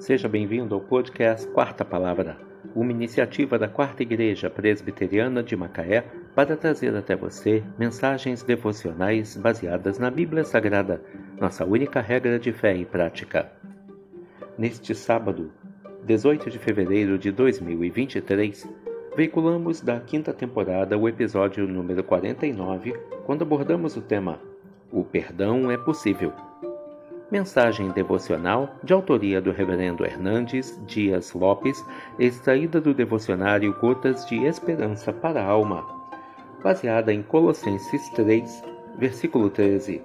Seja bem-vindo ao podcast Quarta Palavra, uma iniciativa da Quarta Igreja Presbiteriana de Macaé para trazer até você mensagens devocionais baseadas na Bíblia Sagrada, nossa única regra de fé e prática. Neste sábado, 18 de fevereiro de 2023, veiculamos da quinta temporada o episódio número 49, quando abordamos o tema O Perdão é Possível. Mensagem devocional de autoria do Reverendo Hernandes Dias Lopes, extraída do devocionário Gotas de Esperança para a Alma, baseada em Colossenses 3, versículo 13.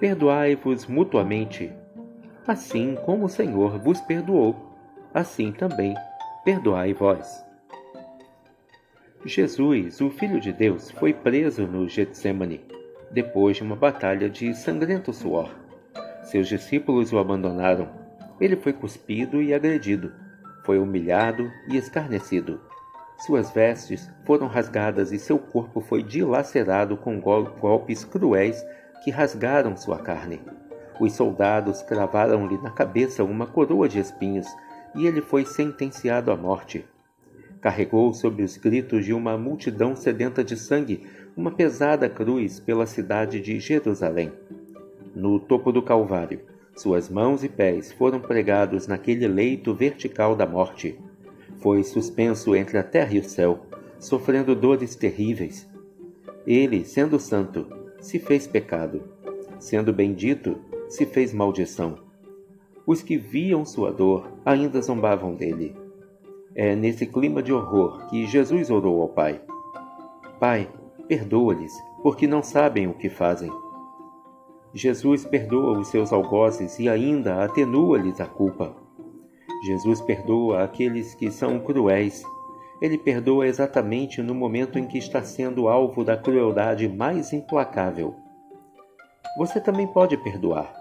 Perdoai-vos mutuamente, assim como o Senhor vos perdoou, assim também perdoai vós. Jesus, o Filho de Deus, foi preso no Getsemane depois de uma batalha de sangrento suor. Seus discípulos o abandonaram. Ele foi cuspido e agredido. Foi humilhado e escarnecido. Suas vestes foram rasgadas e seu corpo foi dilacerado com gol golpes cruéis que rasgaram sua carne. Os soldados cravaram-lhe na cabeça uma coroa de espinhos e ele foi sentenciado à morte. Carregou sobre os gritos de uma multidão sedenta de sangue uma pesada cruz pela cidade de Jerusalém. No topo do Calvário, suas mãos e pés foram pregados naquele leito vertical da morte. Foi suspenso entre a terra e o céu, sofrendo dores terríveis. Ele, sendo santo, se fez pecado. Sendo bendito, se fez maldição. Os que viam sua dor ainda zombavam dele. É nesse clima de horror que Jesus orou ao Pai: Pai, perdoa-lhes, porque não sabem o que fazem. Jesus perdoa os seus algozes e ainda atenua-lhes a culpa. Jesus perdoa aqueles que são cruéis. Ele perdoa exatamente no momento em que está sendo alvo da crueldade mais implacável. Você também pode perdoar.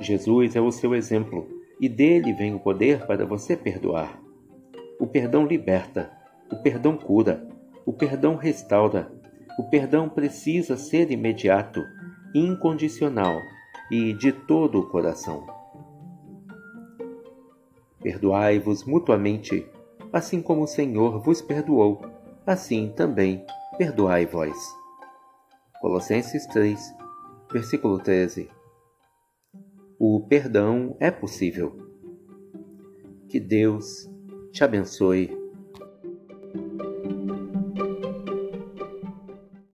Jesus é o seu exemplo e dele vem o poder para você perdoar. O perdão liberta, o perdão cura, o perdão restaura, o perdão precisa ser imediato, incondicional e de todo o coração. Perdoai-vos mutuamente, assim como o Senhor vos perdoou, assim também perdoai vós. Colossenses 3, versículo 13. O perdão é possível. Que Deus te abençoe